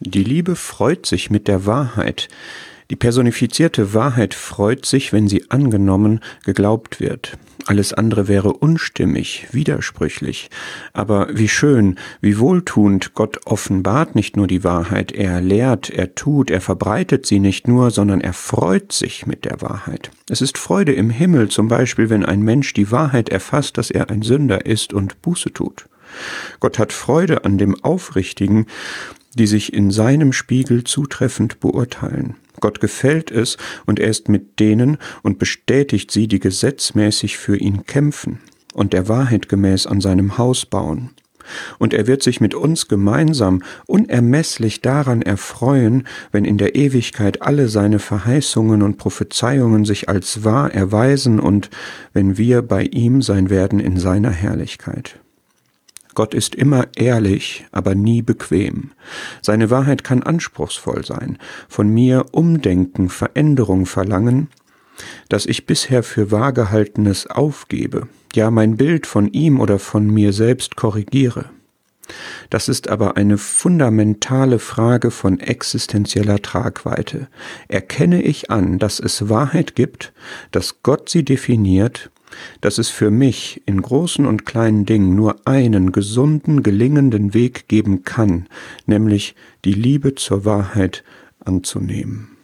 Die Liebe freut sich mit der Wahrheit. Die personifizierte Wahrheit freut sich, wenn sie angenommen, geglaubt wird. Alles andere wäre unstimmig, widersprüchlich. Aber wie schön, wie wohltuend, Gott offenbart nicht nur die Wahrheit, er lehrt, er tut, er verbreitet sie nicht nur, sondern er freut sich mit der Wahrheit. Es ist Freude im Himmel, zum Beispiel, wenn ein Mensch die Wahrheit erfasst, dass er ein Sünder ist und Buße tut. Gott hat Freude an dem Aufrichtigen, die sich in seinem Spiegel zutreffend beurteilen. Gott gefällt es, und er ist mit denen und bestätigt sie, die gesetzmäßig für ihn kämpfen und der Wahrheit gemäß an seinem Haus bauen. Und er wird sich mit uns gemeinsam unermesslich daran erfreuen, wenn in der Ewigkeit alle seine Verheißungen und Prophezeiungen sich als wahr erweisen und wenn wir bei ihm sein werden in seiner Herrlichkeit. Gott ist immer ehrlich, aber nie bequem. Seine Wahrheit kann anspruchsvoll sein, von mir Umdenken, Veränderung verlangen, das ich bisher für wahrgehaltenes aufgebe, ja mein Bild von ihm oder von mir selbst korrigiere. Das ist aber eine fundamentale Frage von existenzieller Tragweite. Erkenne ich an, dass es Wahrheit gibt, dass Gott sie definiert dass es für mich in großen und kleinen Dingen nur einen gesunden, gelingenden Weg geben kann, nämlich die Liebe zur Wahrheit anzunehmen.